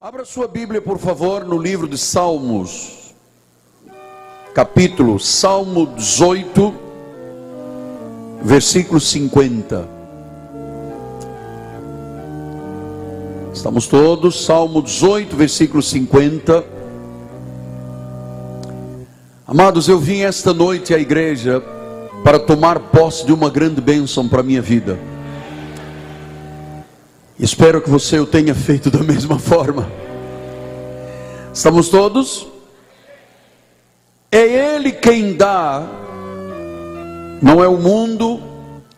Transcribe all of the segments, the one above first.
Abra sua Bíblia, por favor, no livro de Salmos, capítulo Salmo 18, versículo 50. Estamos todos, Salmo 18, versículo 50. Amados, eu vim esta noite à igreja para tomar posse de uma grande bênção para a minha vida. Espero que você o tenha feito da mesma forma. Estamos todos? É Ele quem dá, não é o mundo,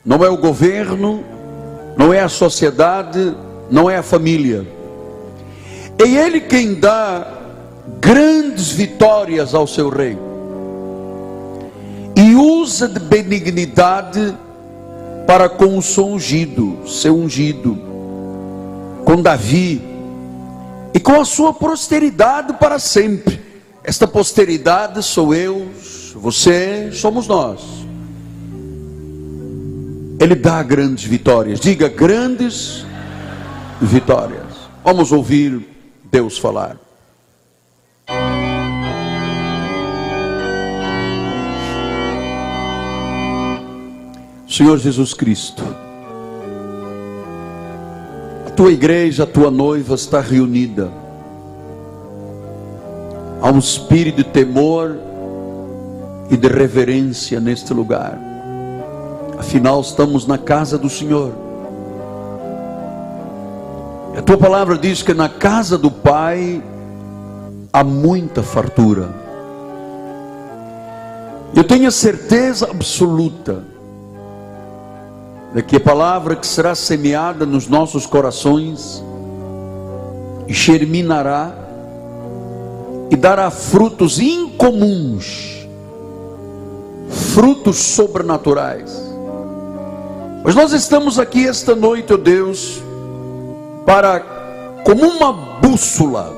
não é o governo, não é a sociedade, não é a família. É Ele quem dá grandes vitórias ao seu rei e usa de benignidade para com o seu ungido, seu ungido com Davi e com a sua posteridade para sempre. Esta posteridade sou eu, você, somos nós. Ele dá grandes vitórias. Diga grandes vitórias. Vamos ouvir Deus falar. Senhor Jesus Cristo tua igreja, a tua noiva está reunida. Há um espírito de temor e de reverência neste lugar. Afinal, estamos na casa do Senhor. A tua palavra diz que na casa do Pai há muita fartura. Eu tenho a certeza absoluta de que a palavra que será semeada nos nossos corações germinará e dará frutos incomuns, frutos sobrenaturais. Mas nós estamos aqui esta noite, ó oh Deus, para, como uma bússola,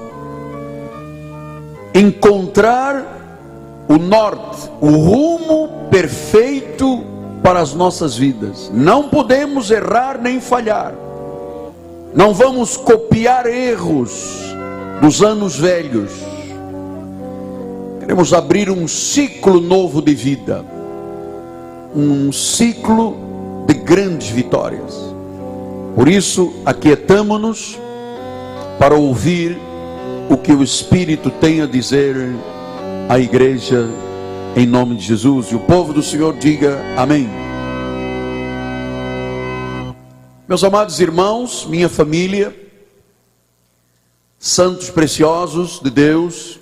encontrar o norte, o rumo perfeito para as nossas vidas. Não podemos errar nem falhar. Não vamos copiar erros dos anos velhos. Queremos abrir um ciclo novo de vida. Um ciclo de grandes vitórias. Por isso, aquietamo-nos para ouvir o que o Espírito tem a dizer à igreja em nome de Jesus. E o povo do Senhor diga amém. Meus amados irmãos, minha família, santos preciosos de Deus,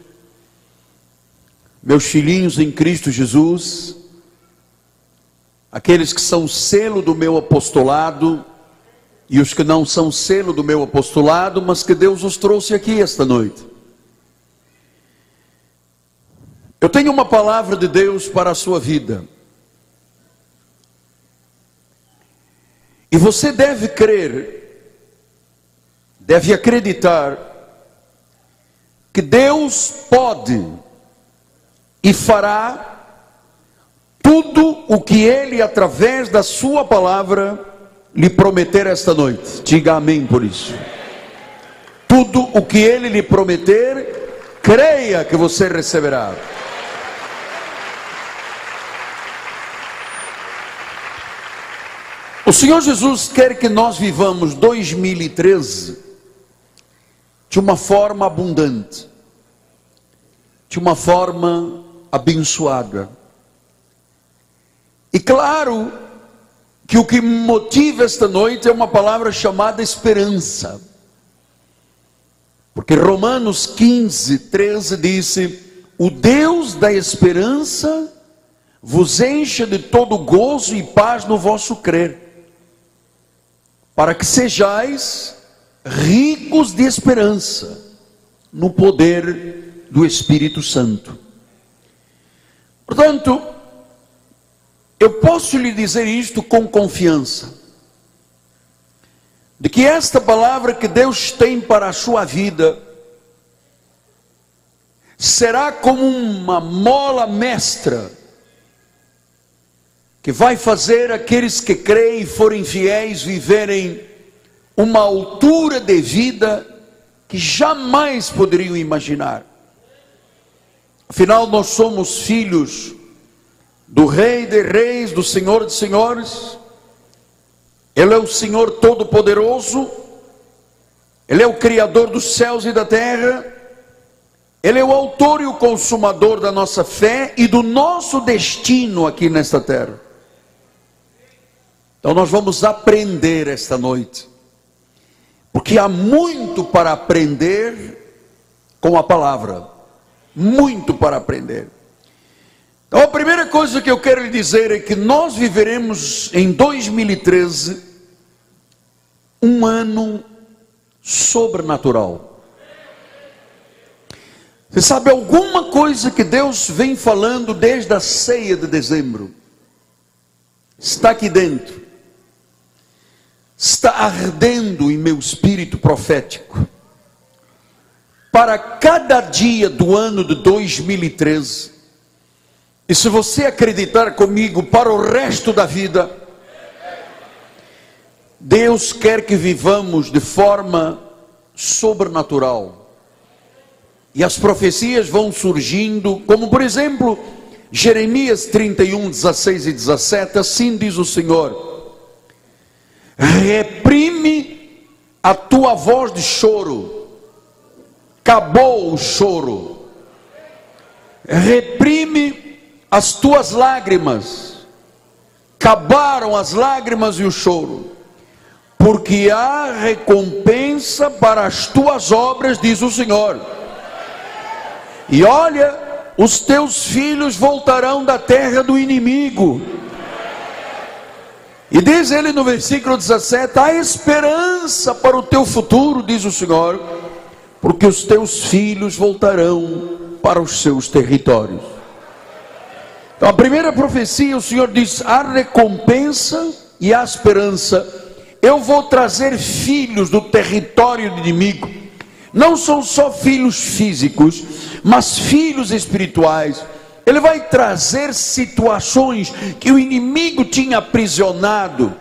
meus filhinhos em Cristo Jesus, aqueles que são selo do meu apostolado e os que não são selo do meu apostolado, mas que Deus os trouxe aqui esta noite. Eu tenho uma palavra de Deus para a sua vida. E você deve crer, deve acreditar, que Deus pode e fará tudo o que Ele, através da Sua palavra, lhe prometer esta noite. Diga amém por isso. Tudo o que Ele lhe prometer, creia que você receberá. O Senhor Jesus quer que nós vivamos 2013 de uma forma abundante, de uma forma abençoada. E claro que o que motiva esta noite é uma palavra chamada esperança. Porque Romanos 15, 13 disse: O Deus da esperança vos encha de todo gozo e paz no vosso crer para que sejais ricos de esperança no poder do Espírito Santo. Portanto, eu posso lhe dizer isto com confiança, de que esta palavra que Deus tem para a sua vida será como uma mola mestra que vai fazer aqueles que creem e forem fiéis viverem uma altura de vida que jamais poderiam imaginar. Afinal, nós somos filhos do Rei de Reis, do Senhor de Senhores. Ele é o Senhor Todo-Poderoso. Ele é o Criador dos céus e da terra. Ele é o autor e o consumador da nossa fé e do nosso destino aqui nesta terra. Então nós vamos aprender esta noite, porque há muito para aprender com a palavra, muito para aprender. Então a primeira coisa que eu quero lhe dizer é que nós viveremos em 2013 um ano sobrenatural. Você sabe alguma coisa que Deus vem falando desde a ceia de dezembro? Está aqui dentro. Está ardendo em meu espírito profético. Para cada dia do ano de 2013. E se você acreditar comigo para o resto da vida, Deus quer que vivamos de forma sobrenatural e as profecias vão surgindo, como por exemplo, Jeremias 31, 16 e 17, assim diz o Senhor: reprime a tua voz de choro, acabou o choro, reprime as tuas lágrimas, acabaram as lágrimas e o choro, porque há recompensa para as tuas obras, diz o Senhor. E olha, os teus filhos voltarão da terra do inimigo. E diz ele no versículo 17: há esperança para o teu futuro, diz o Senhor, porque os teus filhos voltarão para os seus territórios. Então, a primeira profecia, o Senhor diz: há recompensa e há esperança. Eu vou trazer filhos do território inimigo não são só filhos físicos, mas filhos espirituais. Ele vai trazer situações que o inimigo tinha aprisionado,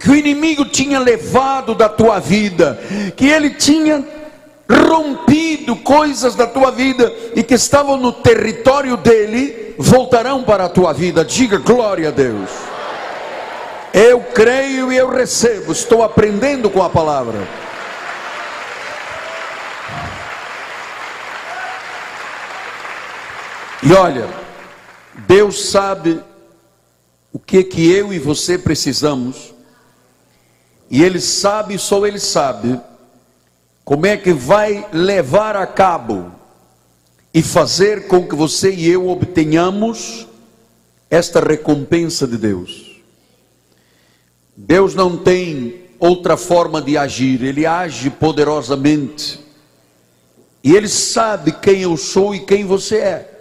que o inimigo tinha levado da tua vida, que ele tinha rompido coisas da tua vida e que estavam no território dele, voltarão para a tua vida. Diga glória a Deus. Eu creio e eu recebo, estou aprendendo com a palavra. E olha, Deus sabe o que que eu e você precisamos, e Ele sabe, só Ele sabe, como é que vai levar a cabo e fazer com que você e eu obtenhamos esta recompensa de Deus. Deus não tem outra forma de agir, Ele age poderosamente, e Ele sabe quem eu sou e quem você é.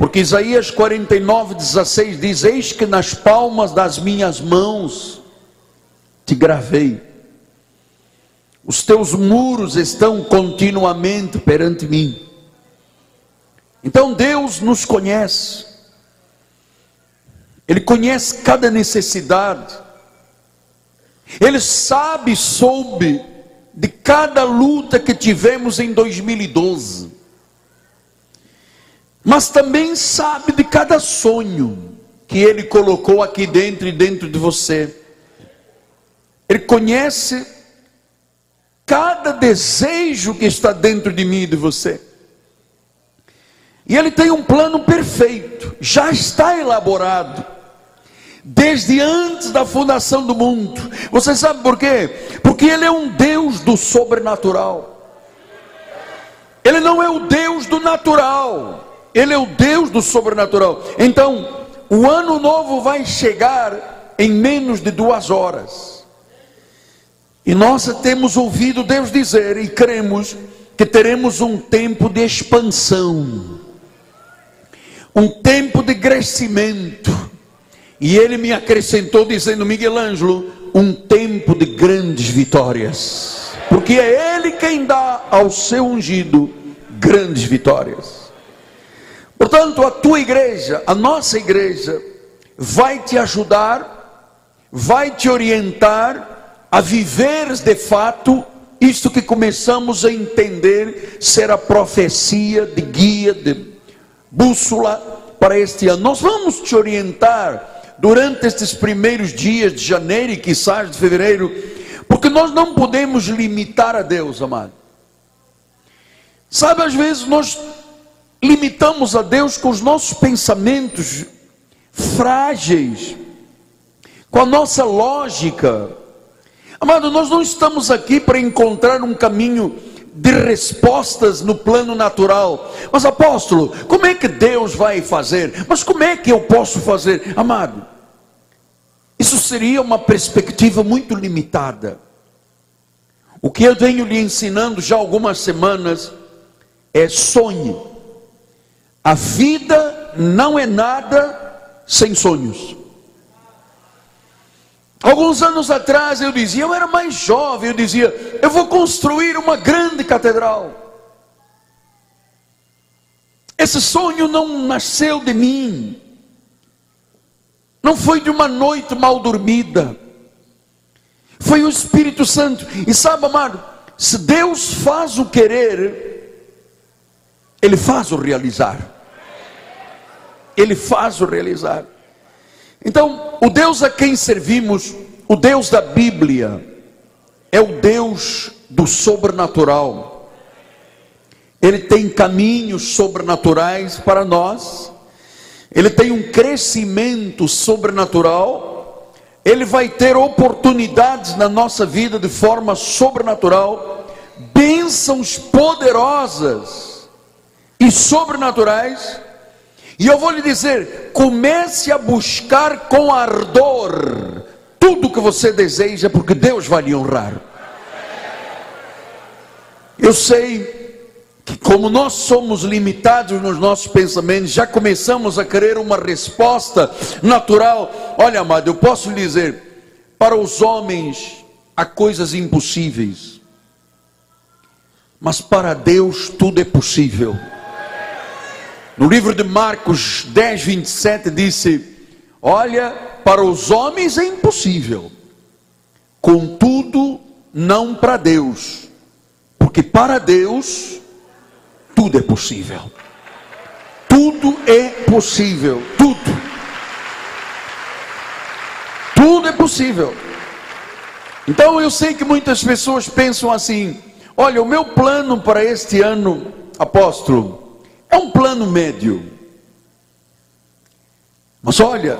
Porque Isaías 49, 16 diz: Eis que nas palmas das minhas mãos te gravei, os teus muros estão continuamente perante mim. Então Deus nos conhece, Ele conhece cada necessidade, Ele sabe, soube de cada luta que tivemos em 2012 mas também sabe de cada sonho que Ele colocou aqui dentro e dentro de você. Ele conhece cada desejo que está dentro de mim e de você. E Ele tem um plano perfeito, já está elaborado, desde antes da fundação do mundo. Você sabe por quê? Porque Ele é um Deus do sobrenatural. Ele não é o Deus do natural. Ele é o Deus do sobrenatural. Então, o ano novo vai chegar em menos de duas horas. E nós temos ouvido Deus dizer e cremos que teremos um tempo de expansão, um tempo de crescimento. E ele me acrescentou dizendo, Miguel Ângelo, um tempo de grandes vitórias, porque é ele quem dá ao seu ungido grandes vitórias. Portanto, a tua igreja, a nossa igreja, vai te ajudar, vai te orientar a viveres de fato isto que começamos a entender ser a profecia de guia, de bússola para este ano. Nós vamos te orientar durante estes primeiros dias de janeiro e quizás de fevereiro, porque nós não podemos limitar a Deus, amado. Sabe, às vezes nós limitamos a Deus com os nossos pensamentos frágeis, com a nossa lógica. Amado, nós não estamos aqui para encontrar um caminho de respostas no plano natural. Mas apóstolo, como é que Deus vai fazer? Mas como é que eu posso fazer? Amado, isso seria uma perspectiva muito limitada. O que eu venho lhe ensinando já algumas semanas é sonhe. A vida não é nada sem sonhos. Alguns anos atrás eu dizia, eu era mais jovem, eu dizia, eu vou construir uma grande catedral. Esse sonho não nasceu de mim, não foi de uma noite mal dormida, foi o Espírito Santo. E sabe, amado, se Deus faz o querer, Ele faz o realizar. Ele faz o realizar. Então, o Deus a quem servimos, o Deus da Bíblia, é o Deus do sobrenatural. Ele tem caminhos sobrenaturais para nós, ele tem um crescimento sobrenatural, ele vai ter oportunidades na nossa vida de forma sobrenatural, bênçãos poderosas e sobrenaturais e eu vou lhe dizer: comece a buscar com ardor tudo que você deseja, porque Deus vai lhe honrar. Eu sei que, como nós somos limitados nos nossos pensamentos, já começamos a querer uma resposta natural. Olha, amado, eu posso lhe dizer: para os homens há coisas impossíveis, mas para Deus tudo é possível. No livro de Marcos 10, 27 disse: Olha, para os homens é impossível, contudo, não para Deus, porque para Deus tudo é possível. Tudo é possível, tudo. Tudo é possível. Então eu sei que muitas pessoas pensam assim: olha, o meu plano para este ano, apóstolo, é um plano médio. Mas olha,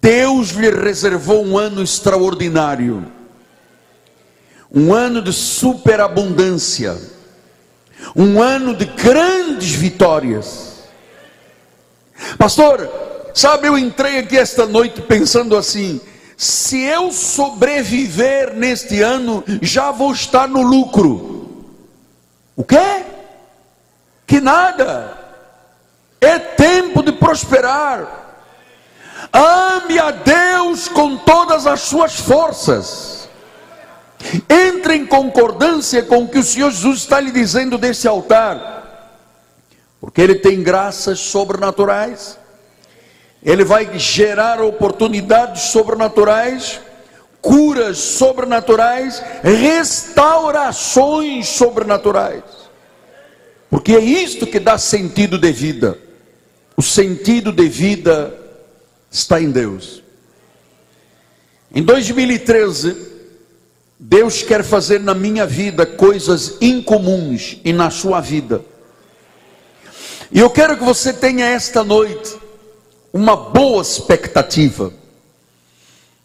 Deus lhe reservou um ano extraordinário, um ano de superabundância, um ano de grandes vitórias. Pastor, sabe, eu entrei aqui esta noite pensando assim: se eu sobreviver neste ano, já vou estar no lucro. O quê? Que nada, é tempo de prosperar. Ame a Deus com todas as suas forças. Entre em concordância com o que o Senhor Jesus está lhe dizendo desse altar, porque Ele tem graças sobrenaturais, Ele vai gerar oportunidades sobrenaturais, curas sobrenaturais, restaurações sobrenaturais. Porque é isto que dá sentido de vida. O sentido de vida está em Deus. Em 2013, Deus quer fazer na minha vida coisas incomuns e na sua vida. E eu quero que você tenha esta noite uma boa expectativa.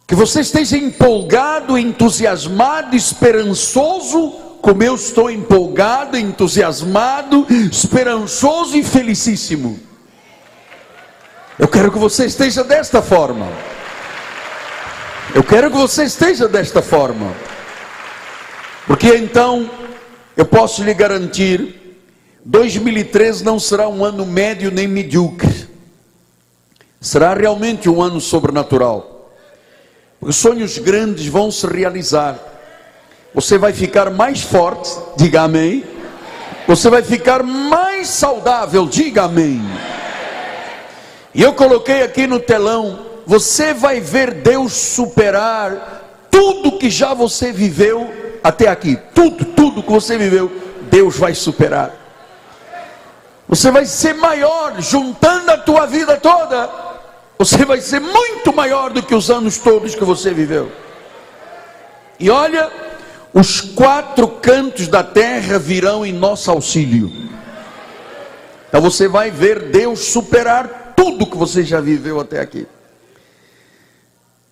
Que você esteja empolgado, entusiasmado, esperançoso como eu estou empolgado, entusiasmado, esperançoso e felicíssimo. Eu quero que você esteja desta forma. Eu quero que você esteja desta forma. Porque então eu posso lhe garantir 2013 não será um ano médio nem medíocre. Será realmente um ano sobrenatural. Os sonhos grandes vão se realizar você vai ficar mais forte, diga amém. Você vai ficar mais saudável, diga amém. E eu coloquei aqui no telão, você vai ver Deus superar tudo que já você viveu até aqui, tudo, tudo que você viveu, Deus vai superar. Você vai ser maior, juntando a tua vida toda, você vai ser muito maior do que os anos todos que você viveu. E olha, os quatro cantos da terra virão em nosso auxílio. Então você vai ver Deus superar tudo que você já viveu até aqui.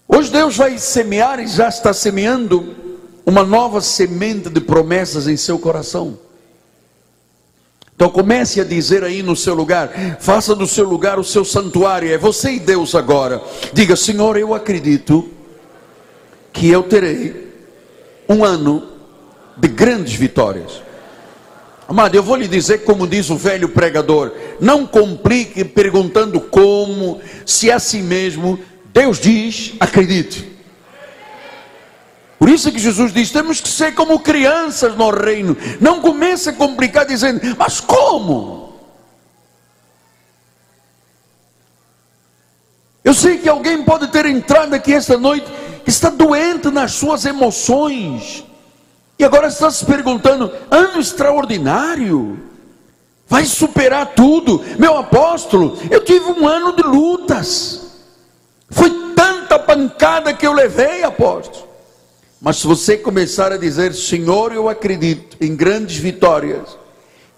Hoje Deus vai semear e já está semeando uma nova semente de promessas em seu coração. Então comece a dizer aí no seu lugar, faça do seu lugar o seu santuário, é você e Deus agora. Diga, Senhor, eu acredito que eu terei um ano de grandes vitórias. Amado, eu vou lhe dizer como diz o velho pregador: não complique perguntando como, se é assim mesmo. Deus diz, acredite. Por isso que Jesus diz: temos que ser como crianças no reino. Não comece a complicar dizendo, mas como? Eu sei que alguém pode ter entrado aqui esta noite está doente nas suas emoções. E agora está se perguntando: ano extraordinário, vai superar tudo. Meu apóstolo, eu tive um ano de lutas. Foi tanta pancada que eu levei, apóstolo. Mas se você começar a dizer, Senhor, eu acredito em grandes vitórias,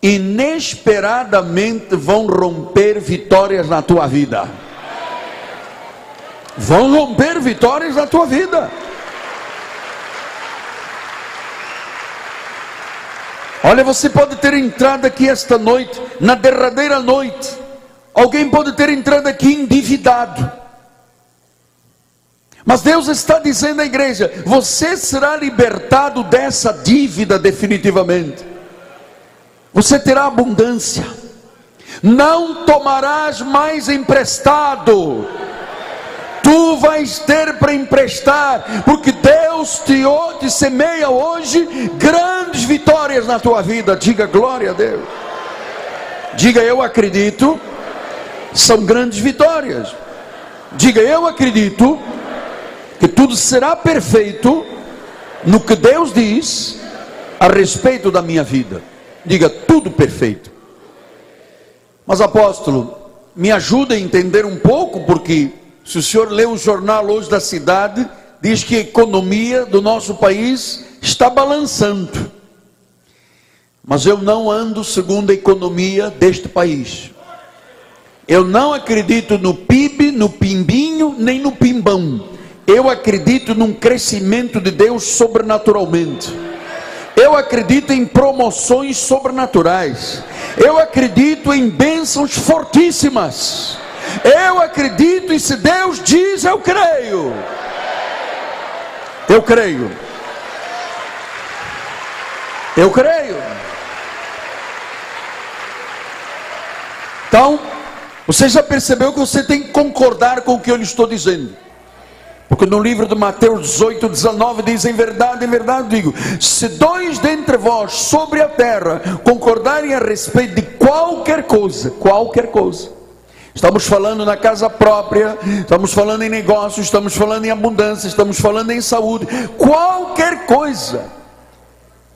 inesperadamente vão romper vitórias na tua vida. Vão romper vitórias na tua vida. Olha, você pode ter entrado aqui esta noite, na derradeira noite. Alguém pode ter entrado aqui endividado. Mas Deus está dizendo à igreja: você será libertado dessa dívida definitivamente. Você terá abundância. Não tomarás mais emprestado. Tu vais ter para emprestar, porque Deus te, te semeia hoje grandes vitórias na tua vida. Diga glória a Deus. Diga eu acredito. São grandes vitórias. Diga eu acredito que tudo será perfeito no que Deus diz a respeito da minha vida. Diga tudo perfeito. Mas apóstolo, me ajuda a entender um pouco, porque se o senhor lê o jornal hoje da cidade, diz que a economia do nosso país está balançando. Mas eu não ando segundo a economia deste país. Eu não acredito no PIB, no pimbinho, nem no pimbão. Eu acredito num crescimento de Deus sobrenaturalmente. Eu acredito em promoções sobrenaturais. Eu acredito em bênçãos fortíssimas. Eu acredito e se Deus diz, eu creio. Eu creio. Eu creio. Então, você já percebeu que você tem que concordar com o que eu lhe estou dizendo. Porque no livro de Mateus 18, 19 diz: Em verdade, em verdade digo: se dois dentre vós sobre a terra concordarem a respeito de qualquer coisa, qualquer coisa, estamos falando na casa própria, estamos falando em negócios, estamos falando em abundância, estamos falando em saúde, qualquer coisa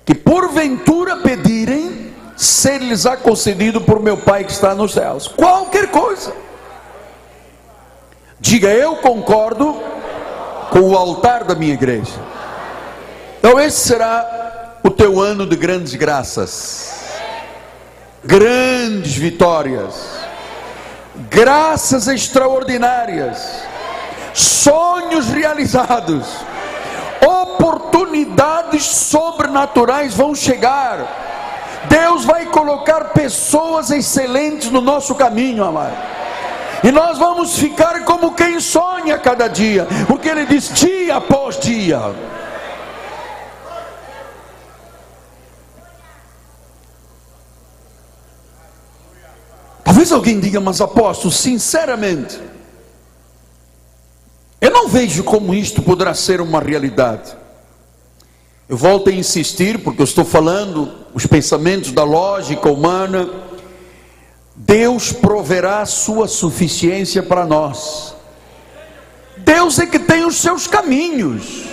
que porventura pedirem, ser-lhes-á concedido por meu Pai que está nos céus. Qualquer coisa. Diga eu concordo com o altar da minha igreja. Então, esse será o teu ano de grandes graças, grandes vitórias, graças extraordinárias, sonhos realizados, oportunidades sobrenaturais vão chegar. Deus vai colocar pessoas excelentes no nosso caminho, amado. E nós vamos ficar como quem sonha cada dia, porque ele diz dia após dia. Talvez alguém diga, mas apóstolo, sinceramente, eu não vejo como isto poderá ser uma realidade. Eu volto a insistir, porque eu estou falando os pensamentos da lógica humana Deus proverá sua suficiência para nós. Deus é que tem os seus caminhos.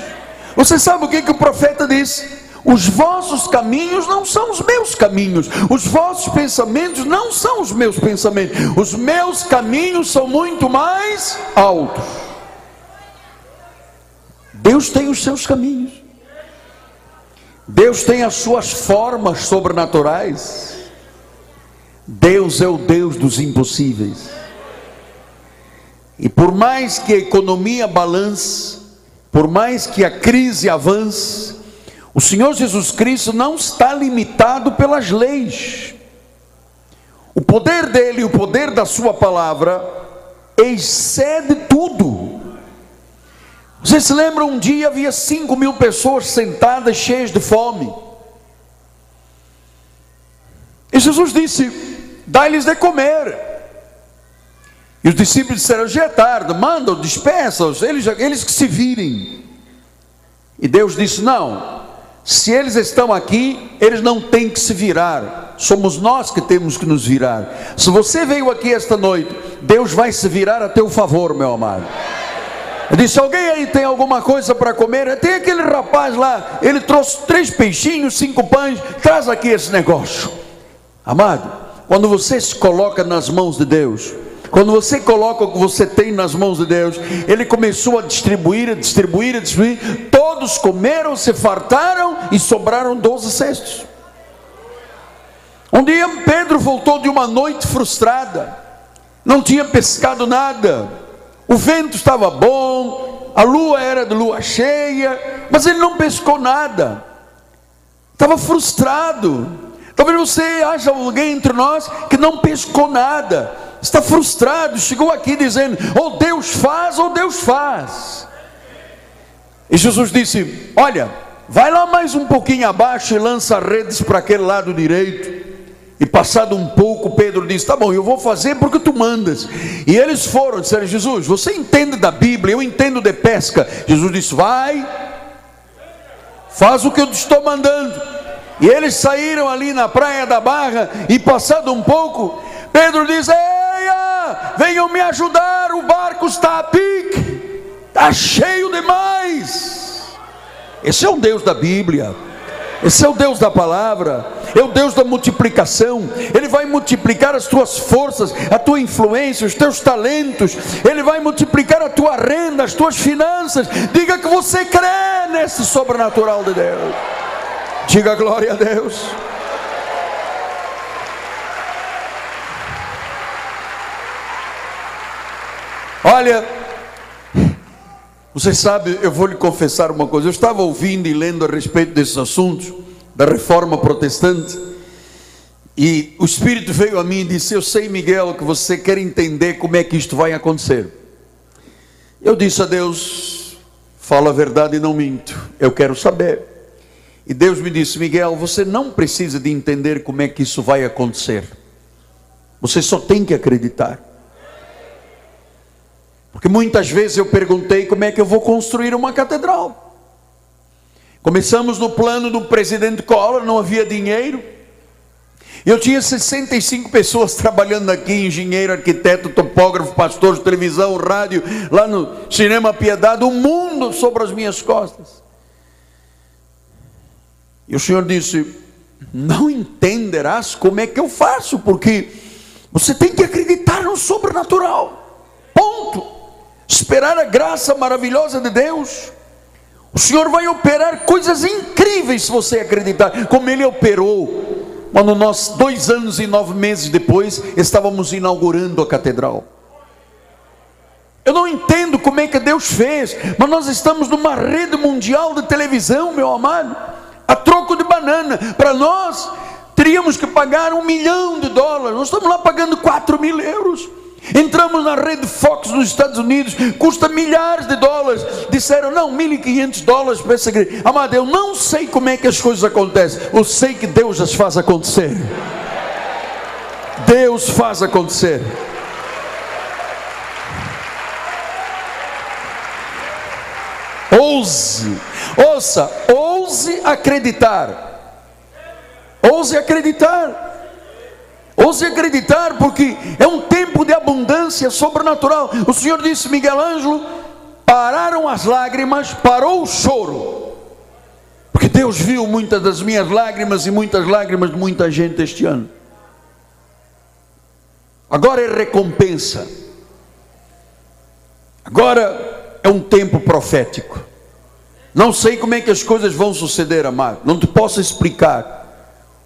Você sabe o que, que o profeta diz? Os vossos caminhos não são os meus caminhos, os vossos pensamentos não são os meus pensamentos, os meus caminhos são muito mais altos. Deus tem os seus caminhos, Deus tem as suas formas sobrenaturais, Deus é o Deus dos impossíveis. E por mais que a economia balance, por mais que a crise avance, o Senhor Jesus Cristo não está limitado pelas leis. O poder dele, o poder da sua palavra, excede tudo. Vocês se lembram um dia havia cinco mil pessoas sentadas cheias de fome. E Jesus disse: Dá-lhes de comer. E os discípulos disseram: Já é tarde, manda, dispersa-os, eles, eles que se virem. E Deus disse: Não, se eles estão aqui, eles não têm que se virar, somos nós que temos que nos virar. Se você veio aqui esta noite, Deus vai se virar a teu favor, meu amado. Eu disse: Alguém aí tem alguma coisa para comer? Tem aquele rapaz lá, ele trouxe três peixinhos, cinco pães, traz aqui esse negócio. Amado, quando você se coloca nas mãos de Deus, quando você coloca o que você tem nas mãos de Deus, ele começou a distribuir, a distribuir, a distribuir. Todos comeram, se fartaram e sobraram doze cestos. Um dia Pedro voltou de uma noite frustrada, não tinha pescado nada, o vento estava bom, a lua era de lua cheia, mas ele não pescou nada, estava frustrado. Talvez você haja alguém entre nós que não pescou nada, está frustrado, chegou aqui dizendo: ou Deus faz, ou Deus faz. E Jesus disse: Olha, vai lá mais um pouquinho abaixo e lança redes para aquele lado direito. E passado um pouco, Pedro disse: Tá bom, eu vou fazer porque tu mandas. E eles foram, disseram: Jesus, você entende da Bíblia, eu entendo de pesca. Jesus disse: Vai, faz o que eu te estou mandando. E eles saíram ali na praia da Barra, e passado um pouco, Pedro diz: Eia, venham me ajudar, o barco está a pique, está cheio demais. Esse é o Deus da Bíblia. Esse é o Deus da palavra, é o Deus da multiplicação. Ele vai multiplicar as tuas forças, a tua influência, os teus talentos. Ele vai multiplicar a tua renda, as tuas finanças. Diga que você crê nesse sobrenatural de Deus. Diga glória a Deus. Olha, você sabe, eu vou lhe confessar uma coisa. Eu estava ouvindo e lendo a respeito desses assuntos da reforma protestante. E o Espírito veio a mim e disse: Eu sei, Miguel, que você quer entender como é que isto vai acontecer. Eu disse a Deus: Fala a verdade e não minto. Eu quero saber. E Deus me disse: Miguel, você não precisa de entender como é que isso vai acontecer. Você só tem que acreditar. Porque muitas vezes eu perguntei como é que eu vou construir uma catedral. Começamos no plano do presidente Collor, não havia dinheiro. Eu tinha 65 pessoas trabalhando aqui, engenheiro, arquiteto, topógrafo, pastor de televisão, rádio, lá no Cinema Piedade, o um mundo sobre as minhas costas. E o Senhor disse: Não entenderás como é que eu faço, porque você tem que acreditar no sobrenatural. Ponto esperar a graça maravilhosa de Deus. O Senhor vai operar coisas incríveis se você acreditar, como Ele operou quando nós, dois anos e nove meses depois, estávamos inaugurando a catedral. Eu não entendo como é que Deus fez, mas nós estamos numa rede mundial de televisão, meu amado, a troco de banana. Para nós, teríamos que pagar um milhão de dólares, nós estamos lá pagando quatro mil euros. Entramos na rede Fox nos Estados Unidos, custa milhares de dólares. Disseram, não, 1.500 dólares para essa igreja. Amado, eu não sei como é que as coisas acontecem, eu sei que Deus as faz acontecer. Deus faz acontecer. Ouse, ouça, ouse acreditar. Ouse acreditar. Ouse acreditar, porque é um tempo de abundância sobrenatural. O Senhor disse, Miguel Ângelo, pararam as lágrimas, parou o choro, porque Deus viu muitas das minhas lágrimas e muitas lágrimas de muita gente este ano. Agora é recompensa. Agora é um tempo profético. Não sei como é que as coisas vão suceder, amado. Não te posso explicar.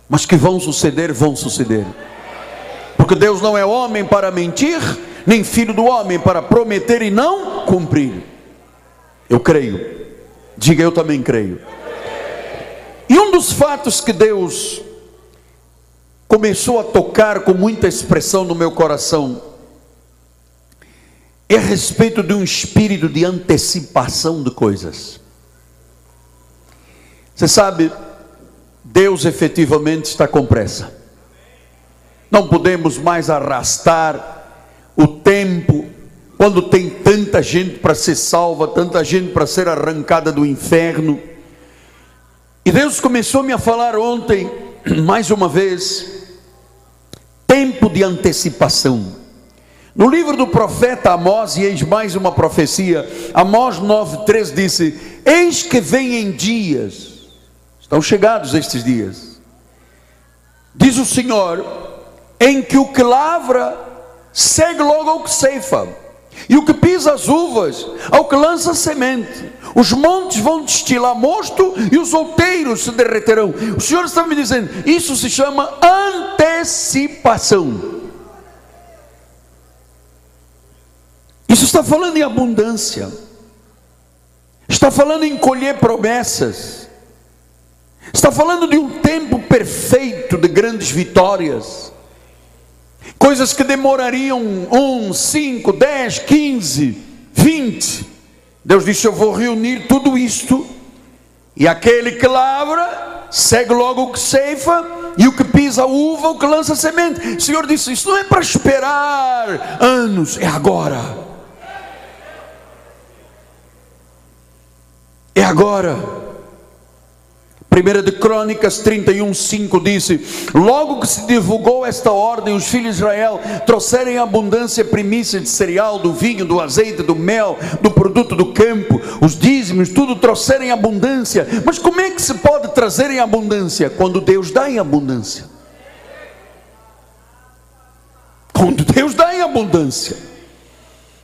Mas que vão suceder, vão suceder. Porque Deus não é homem para mentir, nem filho do homem para prometer e não cumprir. Eu creio. Diga eu também creio. E um dos fatos que Deus começou a tocar com muita expressão no meu coração é a respeito de um espírito de antecipação de coisas. Você sabe, Deus efetivamente está com pressa. Não podemos mais arrastar o tempo quando tem tanta gente para ser salva, tanta gente para ser arrancada do inferno. E Deus começou -me a falar ontem, mais uma vez, tempo de antecipação. No livro do profeta Amós, e eis mais uma profecia, Amós 9,3 disse: Eis que vem em dias, estão chegados estes dias, diz o Senhor, em que o que lavra segue logo ao que ceifa, e o que pisa as uvas ao que lança semente. Os montes vão destilar mosto e os outeiros se derreterão. O Senhor está me dizendo, isso se chama antecipação. Isso está falando em abundância. Está falando em colher promessas. Está falando de um tempo perfeito de grandes vitórias coisas que demorariam um, cinco, dez, quinze, vinte. Deus disse: Eu vou reunir tudo isto, e aquele que lavra, segue logo o que ceifa, e o que pisa uva, o que lança semente. O Senhor disse: Isso não é para esperar anos, é agora. É agora. 1 de Crônicas 31, 5 disse: Logo que se divulgou esta ordem, os filhos de Israel trouxeram abundância primícia de cereal, do vinho, do azeite, do mel, do produto do campo, os dízimos, tudo trouxeram abundância. Mas como é que se pode trazer em abundância? Quando Deus dá em abundância. Quando Deus dá em abundância.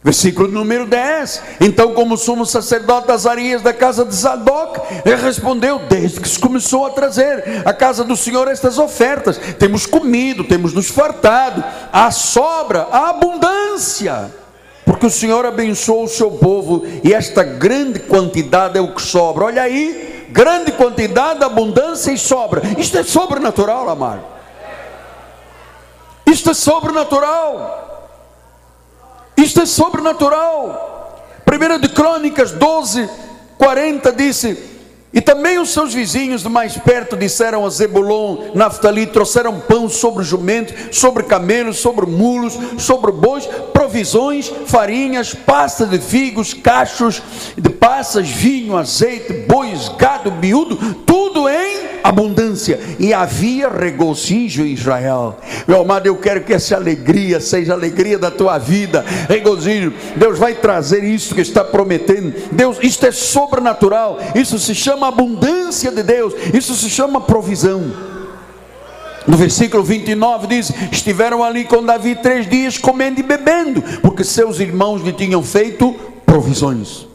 Versículo número 10. Então, como sumo sacerdote Azarias da casa de Zadok, ele respondeu: Desde que se começou a trazer a casa do Senhor estas ofertas, temos comido, temos nos fartado, a sobra, a abundância, porque o Senhor abençoou o seu povo e esta grande quantidade é o que sobra. Olha aí, grande quantidade, abundância e sobra. Isto é sobrenatural, amado. Isto é sobrenatural. Isto é sobrenatural. 1 de Crônicas 12, 40 disse: E também os seus vizinhos de mais perto disseram a Zebulon, Naftali, trouxeram pão sobre jumentos, sobre camelos, sobre mulos, sobre bois, provisões, farinhas, pasta de figos, cachos de passas, vinho, azeite, bois, gado, miúdo, tudo em abundância. E havia regozijo em Israel. Meu amado, eu quero que essa alegria seja a alegria da tua vida. Regozijo. Deus vai trazer isso que está prometendo. Deus, isto é sobrenatural. Isso se chama abundância de Deus. Isso se chama provisão. No versículo 29 diz: Estiveram ali com Davi três dias comendo e bebendo, porque seus irmãos lhe tinham feito provisões.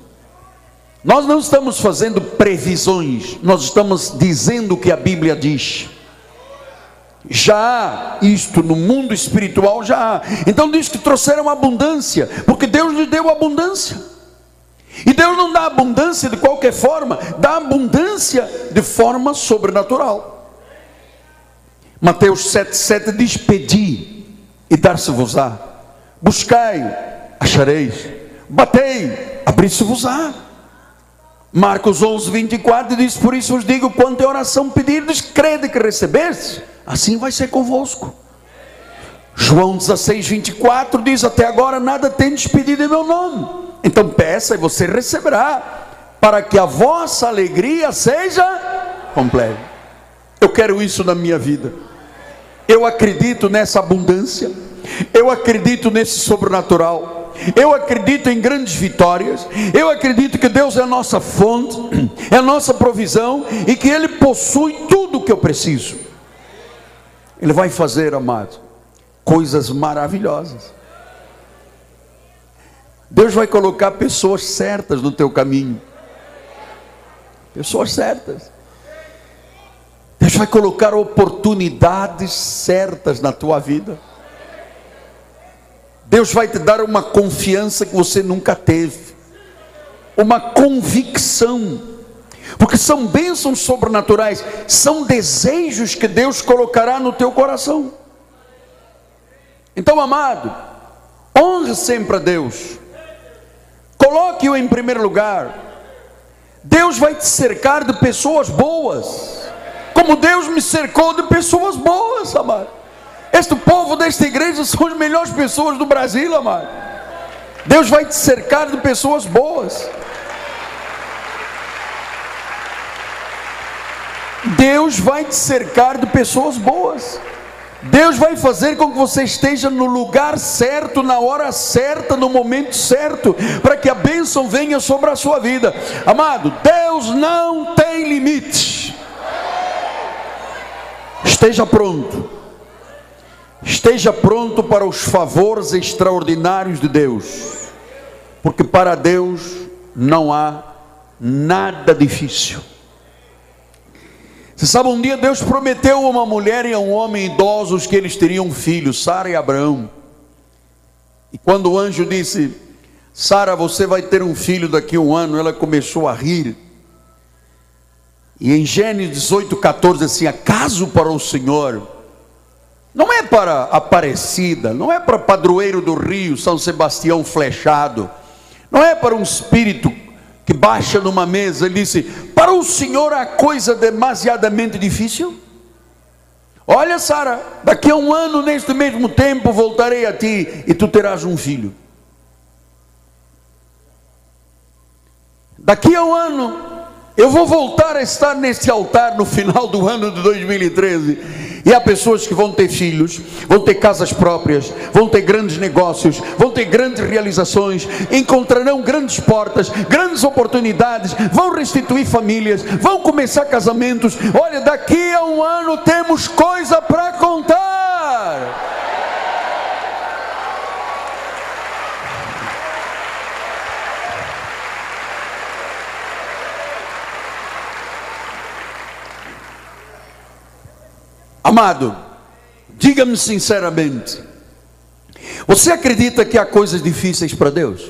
Nós não estamos fazendo previsões, nós estamos dizendo o que a Bíblia diz. Já há isto no mundo espiritual, já há. Então diz que trouxeram abundância, porque Deus lhe deu abundância. E Deus não dá abundância de qualquer forma, dá abundância de forma sobrenatural. Mateus 7,7 diz: Pedi e dar-se-vos-á, buscai, achareis, batei, abrir-se-vos-á. Marcos 11, 24 diz: Por isso vos digo, quando em oração pedirdes, crede que recebeste, assim vai ser convosco. João 16, 24 diz: Até agora nada tendes pedido em meu nome, então peça e você receberá, para que a vossa alegria seja completa. Eu quero isso na minha vida. Eu acredito nessa abundância. Eu acredito nesse sobrenatural. Eu acredito em grandes vitórias. Eu acredito que Deus é a nossa fonte, é a nossa provisão e que Ele possui tudo o que eu preciso. Ele vai fazer, amado, coisas maravilhosas. Deus vai colocar pessoas certas no teu caminho. Pessoas certas. Deus vai colocar oportunidades certas na tua vida. Deus vai te dar uma confiança que você nunca teve, uma convicção, porque são bênçãos sobrenaturais, são desejos que Deus colocará no teu coração. Então, amado, honre sempre a Deus, coloque-o em primeiro lugar. Deus vai te cercar de pessoas boas, como Deus me cercou de pessoas boas, amado. Este povo desta igreja são as melhores pessoas do Brasil, amado. Deus vai te cercar de pessoas boas. Deus vai te cercar de pessoas boas. Deus vai fazer com que você esteja no lugar certo, na hora certa, no momento certo, para que a bênção venha sobre a sua vida. Amado, Deus não tem limite. Esteja pronto. Esteja pronto para os favores extraordinários de Deus, porque para Deus não há nada difícil. Você sabe, um dia Deus prometeu a uma mulher e a um homem idosos que eles teriam filhos, Sara e Abraão. E quando o anjo disse: Sara, você vai ter um filho daqui a um ano, ela começou a rir. E em Gênesis 18, 14, assim: Acaso para o Senhor não é para Aparecida, não é para Padroeiro do Rio, São Sebastião Flechado, não é para um espírito que baixa numa mesa e disse: Para o Senhor a coisa demasiadamente difícil? Olha, Sara, daqui a um ano, neste mesmo tempo, voltarei a ti e tu terás um filho. Daqui a um ano, eu vou voltar a estar neste altar no final do ano de 2013 e há pessoas que vão ter filhos, vão ter casas próprias, vão ter grandes negócios, vão ter grandes realizações, encontrarão grandes portas, grandes oportunidades, vão restituir famílias, vão começar casamentos. Olha, daqui a um ano temos coisa para contar. Amado, diga-me sinceramente, você acredita que há coisas difíceis para Deus?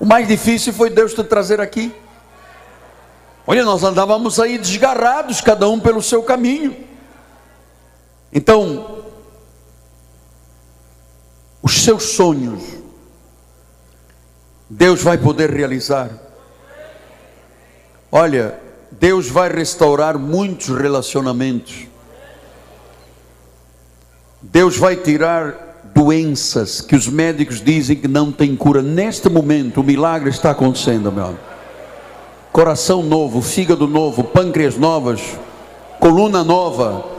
O mais difícil foi Deus te trazer aqui. Olha, nós andávamos aí desgarrados, cada um pelo seu caminho. Então, os seus sonhos, Deus vai poder realizar. Olha, Deus vai restaurar muitos relacionamentos. Deus vai tirar doenças que os médicos dizem que não tem cura. Neste momento, o milagre está acontecendo, meu amigo. Coração novo, fígado novo, pâncreas novas, coluna nova.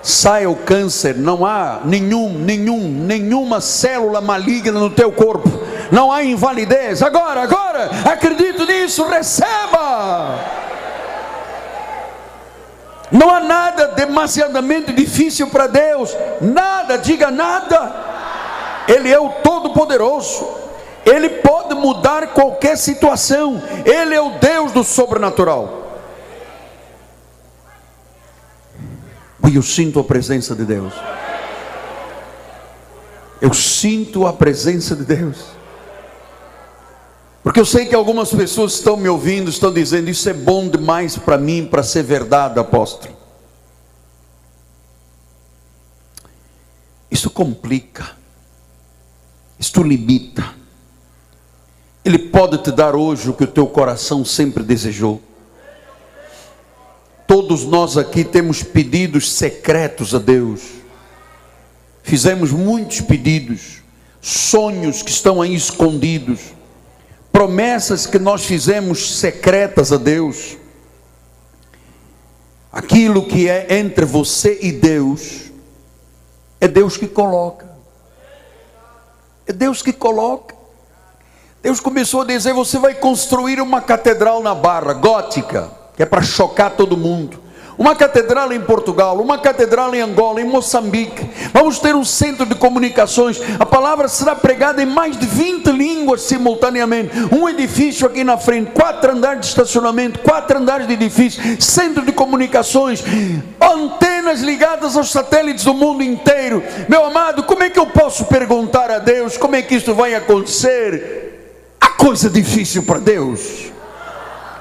Sai o câncer, não há nenhum, nenhum, nenhuma célula maligna no teu corpo. Não há invalidez. Agora, agora, acredito nisso, receba. Não há nada demasiadamente difícil para Deus. Nada, diga nada. Ele é o Todo-Poderoso. Ele pode mudar qualquer situação. Ele é o Deus do sobrenatural. E eu sinto a presença de Deus. Eu sinto a presença de Deus. Porque eu sei que algumas pessoas estão me ouvindo, estão dizendo: Isso é bom demais para mim, para ser verdade, apóstolo. Isso complica, isso limita. Ele pode te dar hoje o que o teu coração sempre desejou. Todos nós aqui temos pedidos secretos a Deus. Fizemos muitos pedidos, sonhos que estão aí escondidos promessas que nós fizemos secretas a Deus, aquilo que é entre você e Deus, é Deus que coloca. É Deus que coloca. Deus começou a dizer: você vai construir uma catedral na Barra, gótica, que é para chocar todo mundo uma catedral em Portugal, uma catedral em Angola, em Moçambique. Vamos ter um centro de comunicações. A palavra será pregada em mais de 20 línguas simultaneamente. Um edifício aqui na frente, quatro andares de estacionamento, quatro andares de edifício, centro de comunicações, antenas ligadas aos satélites do mundo inteiro. Meu amado, como é que eu posso perguntar a Deus como é que isso vai acontecer? A coisa difícil para Deus.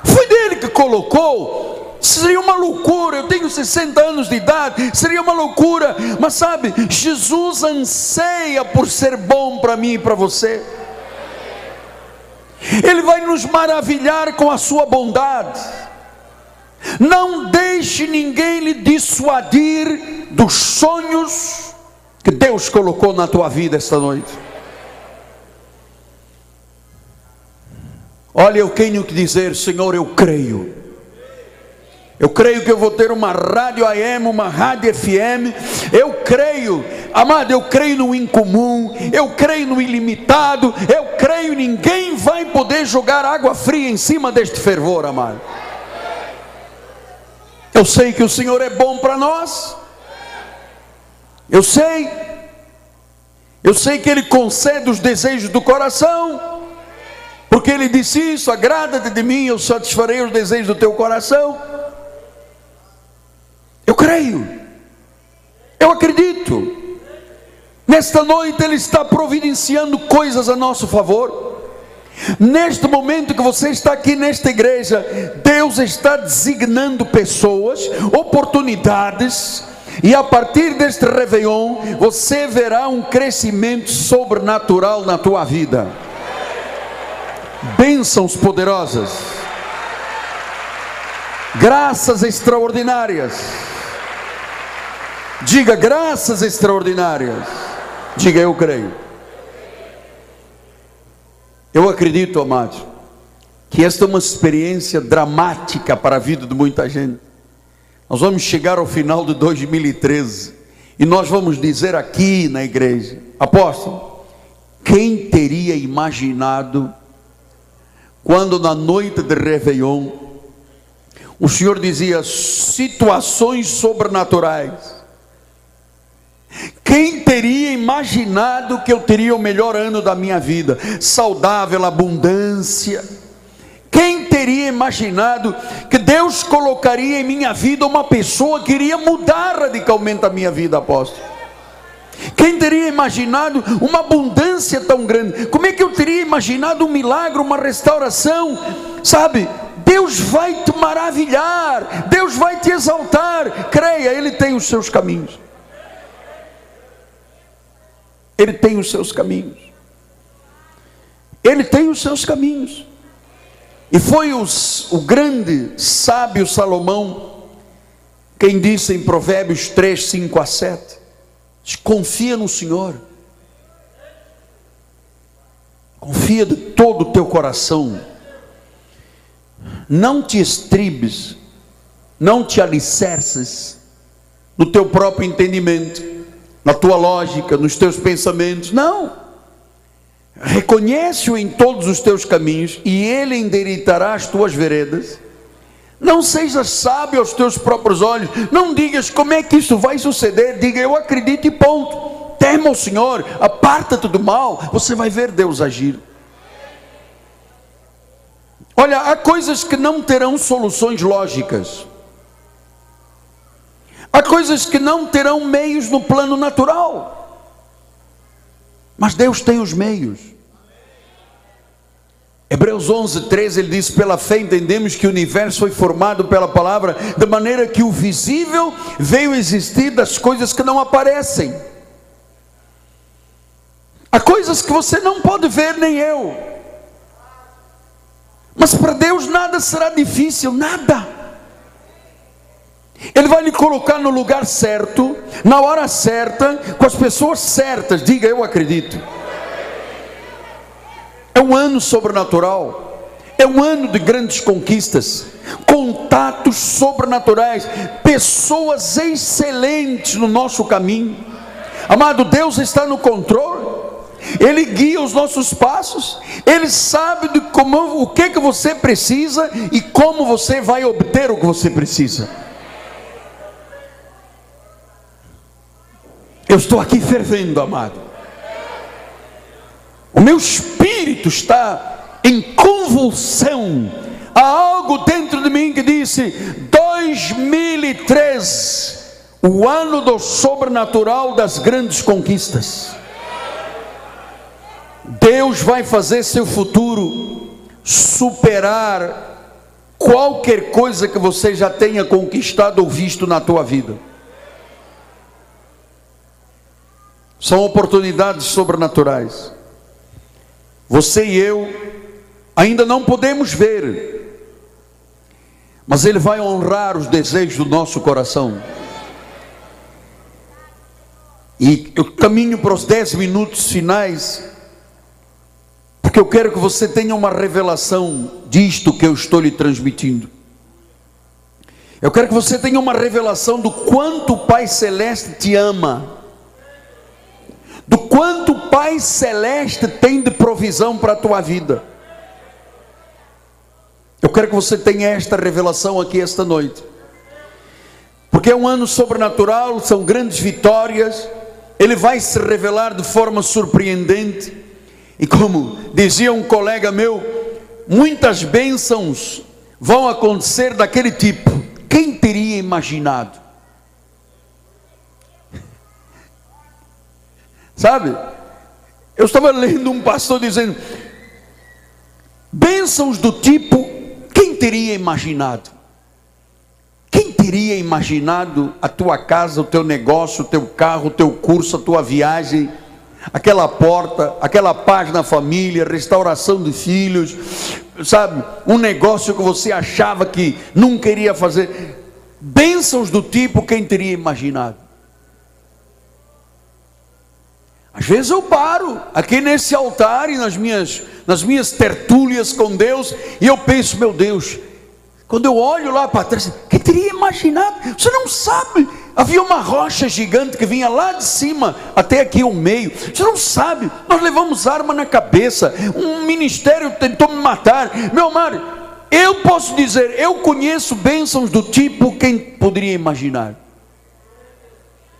Foi dele que colocou Seria uma loucura, eu tenho 60 anos de idade, seria uma loucura, mas sabe, Jesus anseia por ser bom para mim e para você. Ele vai nos maravilhar com a sua bondade. Não deixe ninguém lhe dissuadir dos sonhos que Deus colocou na tua vida esta noite. Olha, eu tenho que dizer, Senhor, eu creio eu creio que eu vou ter uma rádio AM, uma rádio FM. Eu creio, amado, eu creio no incomum. Eu creio no ilimitado. Eu creio ninguém vai poder jogar água fria em cima deste fervor, amado. Eu sei que o Senhor é bom para nós. Eu sei. Eu sei que Ele concede os desejos do coração. Porque Ele disse isso: agrada-te de mim, eu satisfarei os desejos do teu coração. Eu creio, eu acredito. Nesta noite Ele está providenciando coisas a nosso favor. Neste momento que você está aqui nesta igreja, Deus está designando pessoas, oportunidades, e a partir deste Réveillon, você verá um crescimento sobrenatural na tua vida. Bênçãos poderosas, graças extraordinárias Diga graças extraordinárias. Diga eu creio. Eu acredito, amados, que esta é uma experiência dramática para a vida de muita gente. Nós vamos chegar ao final de 2013 e nós vamos dizer aqui na igreja, apóstolo, quem teria imaginado quando na noite de Réveillon o Senhor dizia situações sobrenaturais quem teria imaginado que eu teria o melhor ano da minha vida? Saudável, abundância. Quem teria imaginado que Deus colocaria em minha vida uma pessoa que iria mudar radicalmente a minha vida, apóstolo? Quem teria imaginado uma abundância tão grande? Como é que eu teria imaginado um milagre, uma restauração? Sabe, Deus vai te maravilhar, Deus vai te exaltar. Creia, Ele tem os seus caminhos. Ele tem os seus caminhos. Ele tem os seus caminhos. E foi os, o grande sábio Salomão quem disse em Provérbios 3, 5 a 7: confia no Senhor, confia de todo o teu coração, não te estribes, não te alicerces no teu próprio entendimento na tua lógica, nos teus pensamentos. Não. Reconhece-o em todos os teus caminhos e ele endireitará as tuas veredas. Não sejas sábio aos teus próprios olhos. Não digas como é que isso vai suceder. Diga eu acredito e ponto. Tema o Senhor, aparta-te do mal. Você vai ver Deus agir. Olha, há coisas que não terão soluções lógicas. Há coisas que não terão meios no plano natural. Mas Deus tem os meios. Hebreus 11, 13, ele diz: Pela fé entendemos que o universo foi formado pela palavra, de maneira que o visível veio existir das coisas que não aparecem. Há coisas que você não pode ver, nem eu. Mas para Deus nada será difícil, nada. Ele vai lhe colocar no lugar certo, na hora certa, com as pessoas certas. Diga, eu acredito. É um ano sobrenatural, é um ano de grandes conquistas, contatos sobrenaturais, pessoas excelentes no nosso caminho. Amado, Deus está no controle. Ele guia os nossos passos, Ele sabe de como, o que, que você precisa e como você vai obter o que você precisa. Eu estou aqui fervendo, amado. O meu espírito está em convulsão. Há algo dentro de mim que disse: 2003, o ano do sobrenatural das grandes conquistas. Deus vai fazer seu futuro superar qualquer coisa que você já tenha conquistado ou visto na tua vida. São oportunidades sobrenaturais. Você e eu ainda não podemos ver, mas Ele vai honrar os desejos do nosso coração. E eu caminho para os dez minutos finais, porque eu quero que você tenha uma revelação disto que eu estou lhe transmitindo. Eu quero que você tenha uma revelação do quanto o Pai Celeste te ama do quanto o Pai Celeste tem de provisão para a tua vida. Eu quero que você tenha esta revelação aqui esta noite, porque é um ano sobrenatural, são grandes vitórias, ele vai se revelar de forma surpreendente, e como dizia um colega meu, muitas bênçãos vão acontecer daquele tipo, quem teria imaginado? Sabe? Eu estava lendo um pastor dizendo: bênçãos do tipo, quem teria imaginado? Quem teria imaginado a tua casa, o teu negócio, o teu carro, o teu curso, a tua viagem, aquela porta, aquela paz na família, restauração de filhos, sabe? Um negócio que você achava que nunca iria fazer. Bênçãos do tipo, quem teria imaginado? Às vezes eu paro aqui nesse altar e nas minhas, nas minhas tertúlias com Deus e eu penso, meu Deus, quando eu olho lá para trás, que teria imaginado? Você não sabe. Havia uma rocha gigante que vinha lá de cima até aqui ao meio. Você não sabe. Nós levamos arma na cabeça. Um ministério tentou me matar. Meu amado, eu posso dizer, eu conheço bênçãos do tipo quem poderia imaginar.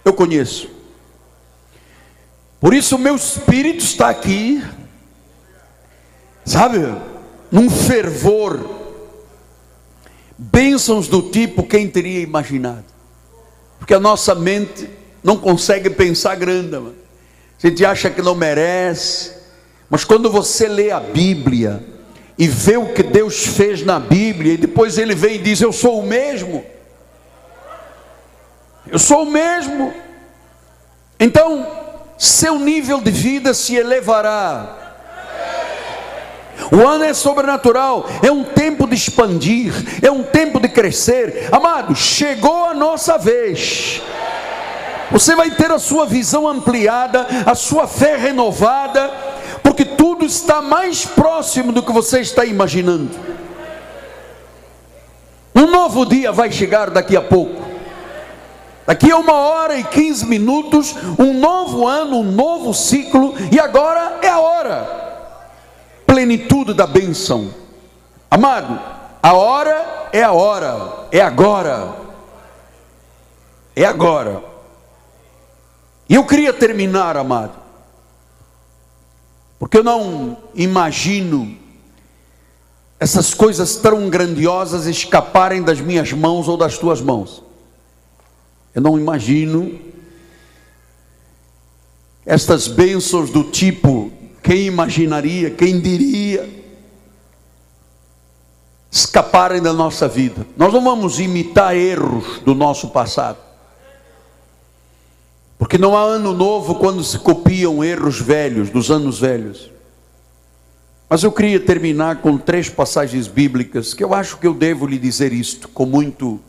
Eu conheço. Por isso o meu espírito está aqui, sabe, num fervor, bênçãos do tipo quem teria imaginado, porque a nossa mente não consegue pensar grande, mano. a gente acha que não merece, mas quando você lê a Bíblia e vê o que Deus fez na Bíblia, e depois ele vem e diz: Eu sou o mesmo, eu sou o mesmo, então seu nível de vida se elevará. O ano é sobrenatural, é um tempo de expandir, é um tempo de crescer. Amado, chegou a nossa vez. Você vai ter a sua visão ampliada, a sua fé renovada, porque tudo está mais próximo do que você está imaginando. Um novo dia vai chegar daqui a pouco. Daqui a uma hora e quinze minutos, um novo ano, um novo ciclo, e agora é a hora. Plenitude da bênção. Amado, a hora é a hora, é agora. É agora. E eu queria terminar, amado, porque eu não imagino essas coisas tão grandiosas escaparem das minhas mãos ou das tuas mãos. Eu não imagino estas bênçãos do tipo, quem imaginaria, quem diria, escaparem da nossa vida. Nós não vamos imitar erros do nosso passado. Porque não há ano novo quando se copiam erros velhos, dos anos velhos. Mas eu queria terminar com três passagens bíblicas que eu acho que eu devo lhe dizer isto com muito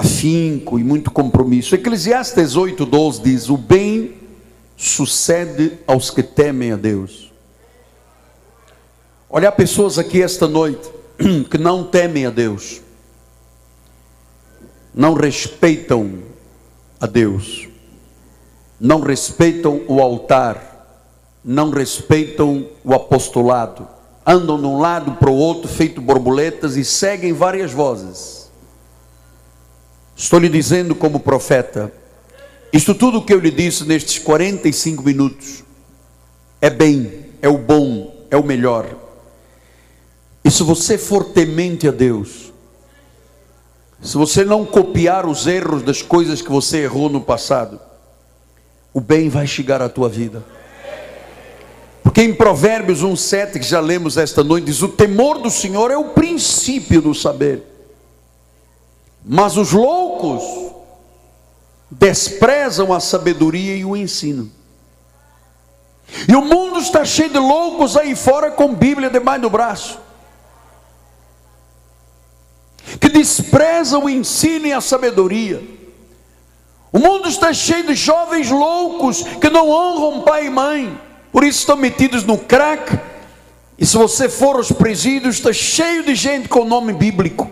afinco e muito compromisso. Eclesiastes 8:12 diz: "O bem sucede aos que temem a Deus". Olha, há pessoas aqui esta noite que não temem a Deus. Não respeitam a Deus. Não respeitam o altar. não respeitam o apostolado, andam de um lado para o outro, feito borboletas e seguem várias vozes. Estou lhe dizendo como profeta, isto tudo que eu lhe disse nestes 45 minutos é bem, é o bom, é o melhor. E se você for temente a Deus, se você não copiar os erros das coisas que você errou no passado, o bem vai chegar à tua vida. Porque em Provérbios 1,7, que já lemos esta noite, diz: O temor do Senhor é o princípio do saber. Mas os loucos desprezam a sabedoria e o ensino. E o mundo está cheio de loucos aí fora com Bíblia debaixo do braço. Que desprezam o ensino e a sabedoria. O mundo está cheio de jovens loucos que não honram pai e mãe. Por isso estão metidos no crack. E se você for aos presídios, está cheio de gente com nome bíblico,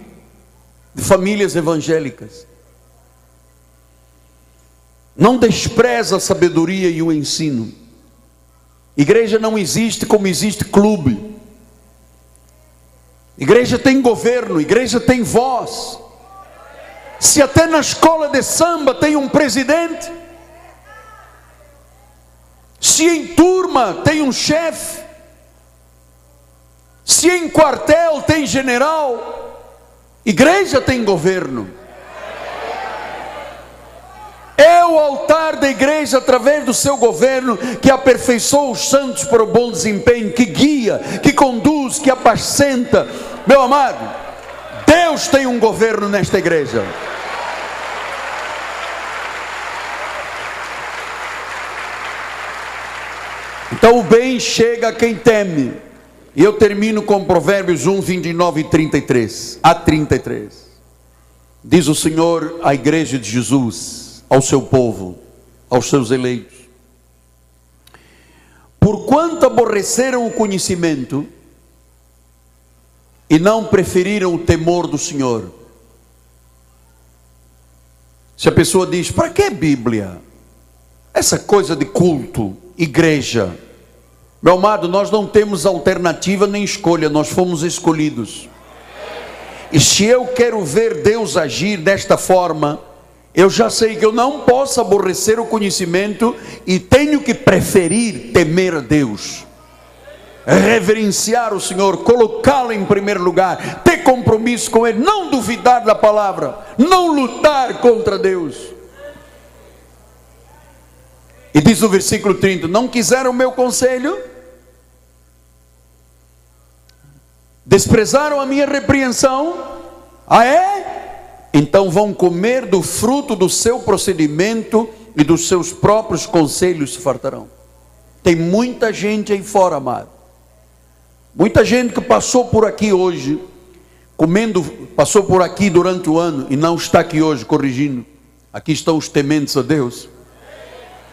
de famílias evangélicas. Não despreza a sabedoria e o ensino. Igreja não existe como existe clube. Igreja tem governo, igreja tem voz. Se até na escola de samba tem um presidente, se em turma tem um chefe, se em quartel tem general, igreja tem governo. É o altar da igreja, através do seu governo, que aperfeiçoa os santos para o bom desempenho, que guia, que conduz, que apacenta. Meu amado, Deus tem um governo nesta igreja. Então o bem chega a quem teme. E eu termino com Provérbios 1, 29 e 33. A 33. Diz o Senhor à igreja de Jesus, ao seu povo, aos seus eleitos: Por quanto aborreceram o conhecimento e não preferiram o temor do Senhor. Se a pessoa diz: Para que Bíblia? Essa coisa de culto, igreja. Meu amado, nós não temos alternativa nem escolha, nós fomos escolhidos. E se eu quero ver Deus agir desta forma, eu já sei que eu não posso aborrecer o conhecimento e tenho que preferir temer a Deus. Reverenciar o Senhor, colocá-lo em primeiro lugar, ter compromisso com Ele, não duvidar da palavra, não lutar contra Deus. E diz no versículo 30: Não quiseram o meu conselho, desprezaram a minha repreensão, ah é? Então vão comer do fruto do seu procedimento e dos seus próprios conselhos se fartarão. Tem muita gente aí fora, amado. Muita gente que passou por aqui hoje, comendo, passou por aqui durante o ano e não está aqui hoje corrigindo. Aqui estão os tementes a Deus.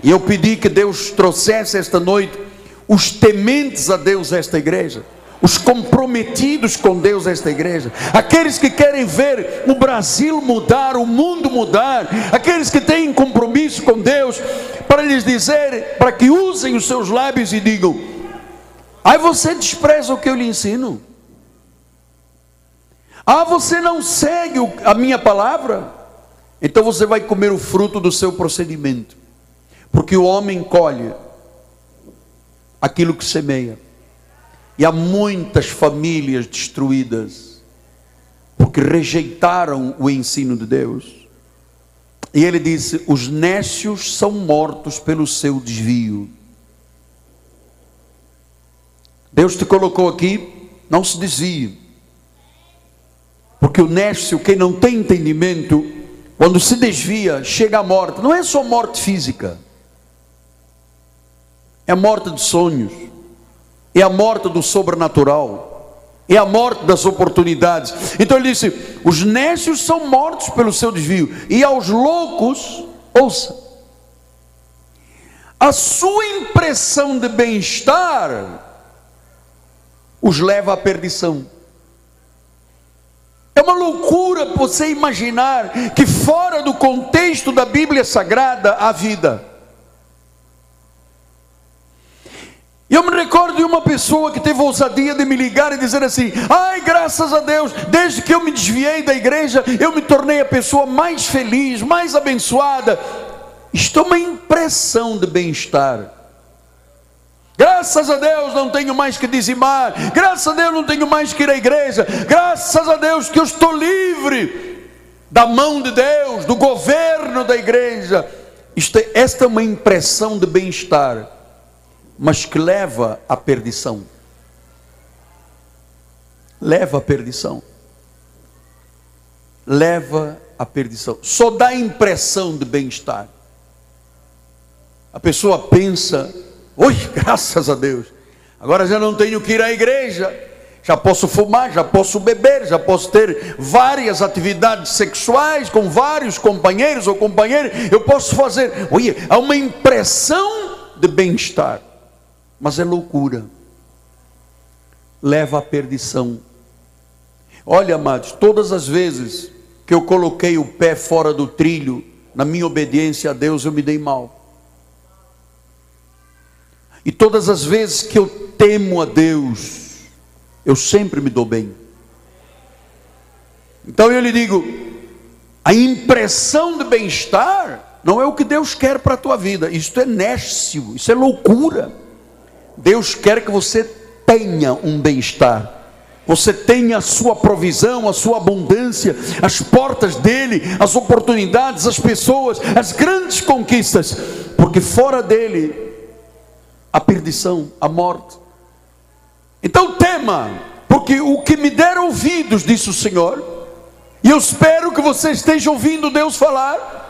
E eu pedi que Deus trouxesse esta noite os tementes a Deus esta igreja, os comprometidos com Deus esta igreja, aqueles que querem ver o Brasil mudar, o mundo mudar, aqueles que têm compromisso com Deus, para lhes dizer, para que usem os seus lábios e digam: Aí você despreza o que eu lhe ensino. Ah, você não segue a minha palavra? Então você vai comer o fruto do seu procedimento. Porque o homem colhe aquilo que semeia. E há muitas famílias destruídas porque rejeitaram o ensino de Deus. E ele disse: os nécios são mortos pelo seu desvio. Deus te colocou aqui, não se desvie. Porque o nécio, quem não tem entendimento, quando se desvia, chega à morte. Não é só morte física é morte de sonhos, é a morte do sobrenatural, é a morte das oportunidades. Então ele disse: os nécios são mortos pelo seu desvio, e aos loucos, ouça, a sua impressão de bem-estar os leva à perdição. É uma loucura você imaginar que fora do contexto da Bíblia Sagrada há vida. Eu me recordo de uma pessoa que teve ousadia de me ligar e dizer assim: Ai, graças a Deus, desde que eu me desviei da igreja, eu me tornei a pessoa mais feliz, mais abençoada. Isto é uma impressão de bem-estar. Graças a Deus não tenho mais que dizimar, graças a Deus não tenho mais que ir à igreja, graças a Deus que eu estou livre da mão de Deus, do governo da igreja. É, esta é uma impressão de bem-estar mas que leva à perdição. Leva à perdição. Leva à perdição. Só dá impressão de bem-estar. A pessoa pensa, oi, graças a Deus, agora já não tenho que ir à igreja, já posso fumar, já posso beber, já posso ter várias atividades sexuais com vários companheiros ou companheiras, eu posso fazer. Olha, há uma impressão de bem-estar mas é loucura, leva à perdição. Olha, amados, todas as vezes que eu coloquei o pé fora do trilho, na minha obediência a Deus, eu me dei mal. E todas as vezes que eu temo a Deus, eu sempre me dou bem. Então eu lhe digo: a impressão de bem-estar não é o que Deus quer para a tua vida, isso é nécio, isso é loucura. Deus quer que você tenha um bem-estar. Você tenha a sua provisão, a sua abundância, as portas dele, as oportunidades, as pessoas, as grandes conquistas, porque fora dele a perdição, a morte. Então tema, porque o que me der ouvidos, disse o Senhor, e eu espero que você esteja ouvindo Deus falar.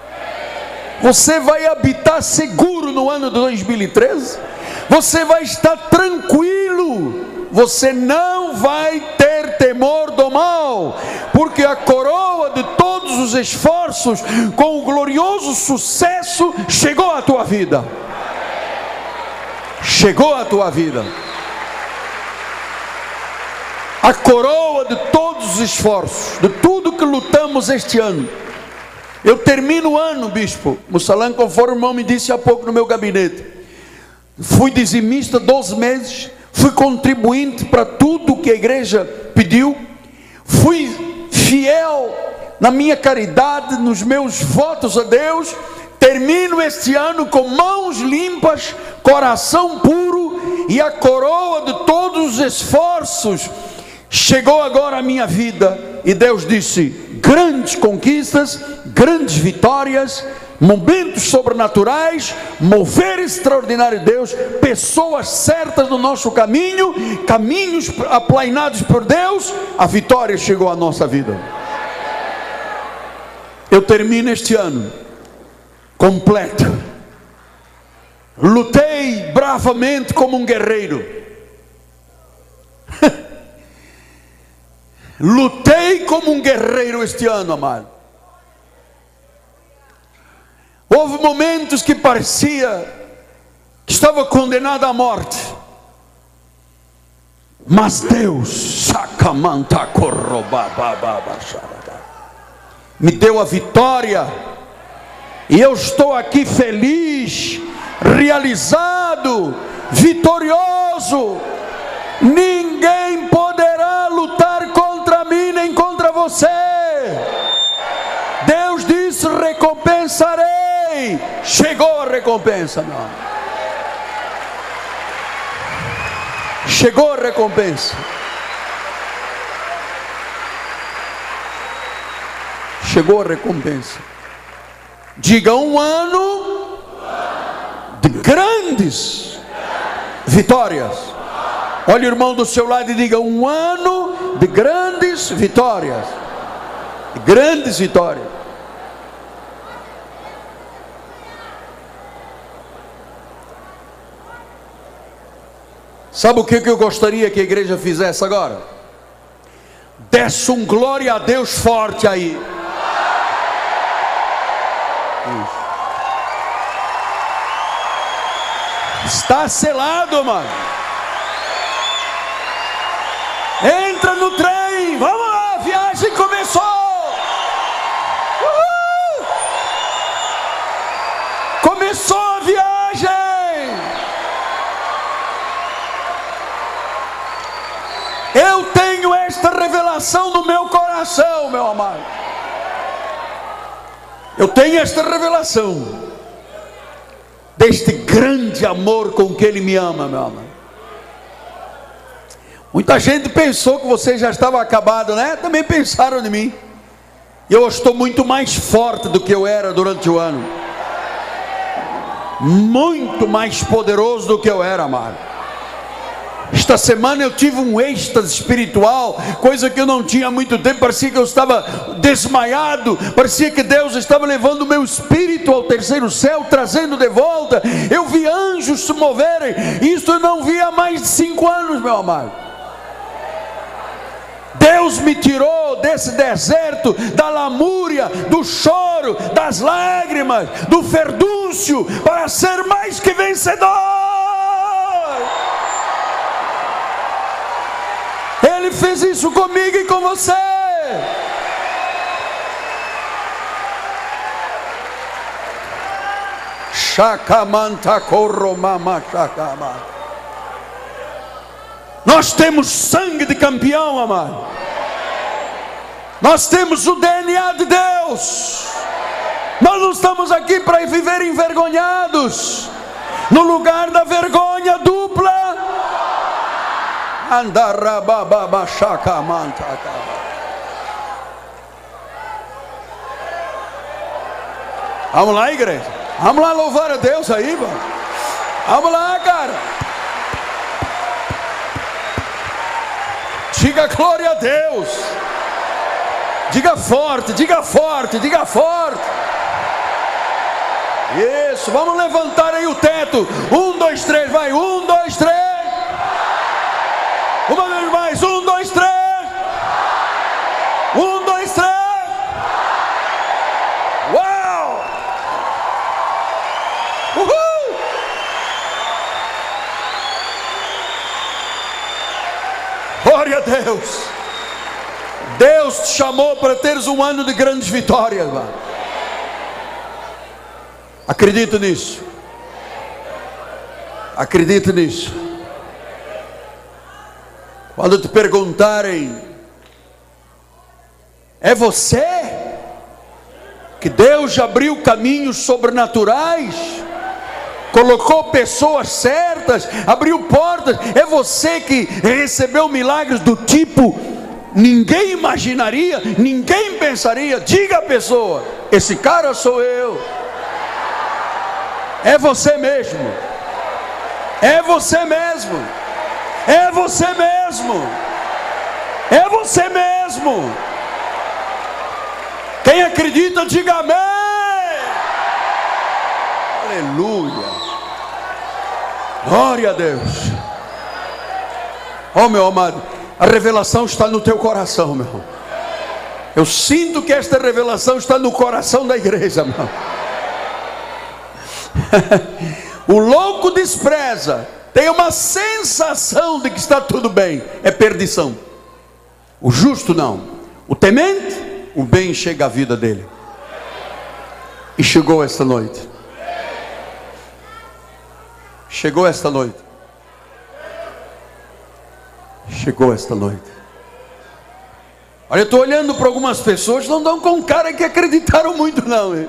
Você vai habitar seguro no ano de 2013 você vai estar tranquilo, você não vai ter temor do mal, porque a coroa de todos os esforços, com o glorioso sucesso, chegou à tua vida. Chegou à tua vida. A coroa de todos os esforços, de tudo que lutamos este ano. Eu termino o ano, bispo. Mussalan, conforme o irmão me disse há pouco no meu gabinete fui dizimista 12 meses, fui contribuinte para tudo que a igreja pediu, fui fiel na minha caridade, nos meus votos a Deus. Termino este ano com mãos limpas, coração puro e a coroa de todos os esforços chegou agora à minha vida e Deus disse: grandes conquistas, grandes vitórias, momentos sobrenaturais, mover extraordinário de Deus, pessoas certas no nosso caminho, caminhos aplainados por Deus, a vitória chegou à nossa vida. Eu termino este ano completo. Lutei bravamente como um guerreiro. Lutei como um guerreiro este ano, amado. Houve momentos que parecia que estava condenado à morte. Mas Deus me deu a vitória, e eu estou aqui feliz, realizado, vitorioso. Ninguém poderá lutar contra mim nem contra você. Chegou a recompensa. Não. Chegou a recompensa. Chegou a recompensa. Diga um ano de grandes vitórias. Olha o irmão do seu lado e diga um ano de grandes vitórias. Grandes vitórias. Sabe o que eu gostaria que a igreja fizesse agora? Desse um glória a Deus forte aí. Está selado, mano. Entra no trem. Vamos lá, a viagem começou. Uhul. Começou a viagem. Revelação no meu coração, meu amado. Eu tenho esta revelação deste grande amor com que Ele me ama, meu amado. Muita gente pensou que você já estava acabado, né? Também pensaram em mim. Eu estou muito mais forte do que eu era durante o ano. Muito mais poderoso do que eu era, amado. Esta semana eu tive um êxtase espiritual, coisa que eu não tinha há muito tempo. Parecia que eu estava desmaiado, parecia que Deus estava levando o meu espírito ao terceiro céu, trazendo de volta. Eu vi anjos se moverem, isso eu não vi há mais de cinco anos, meu amado. Deus me tirou desse deserto, da lamúria, do choro, das lágrimas, do ferdúncio, para ser mais que vencedor. Ele fez isso comigo e com você. Chakamanta koromama chakama. Nós temos sangue de campeão, amado. Nós temos o DNA de Deus. Nós não estamos aqui para viver envergonhados. No lugar da vergonha dupla. Vamos lá, igreja. Vamos lá louvar a Deus aí, mano. Vamos lá, cara. Diga glória a Deus. Diga forte, diga forte, diga forte. Isso, vamos levantar aí o teto. Um, dois, três, vai. Um, dois, três. Uma vez mais. Um, dois, três. Um, dois, três. Uau! Uhul! Glória a Deus. Deus te chamou para teres um ano de grandes vitórias. Mano. Acredito nisso. Acredito nisso. Quando te perguntarem, é você que Deus abriu caminhos sobrenaturais? colocou pessoas certas, abriu portas. É você que recebeu milagres do tipo ninguém imaginaria, ninguém pensaria. Diga a pessoa: esse cara sou eu. É você mesmo. É você mesmo. É você mesmo. É você mesmo. Quem acredita, diga amém. Aleluia. Glória a Deus. Oh, meu amado, a revelação está no teu coração, meu irmão. Eu sinto que esta revelação está no coração da igreja, meu. o louco despreza, tem uma sensação de que está tudo bem, é perdição. O justo não. O temente, o bem chega à vida dele. E chegou esta noite. Chegou esta noite. Chegou esta noite. Olha, eu estou olhando para algumas pessoas, não dão com cara que acreditaram muito, não. Hein?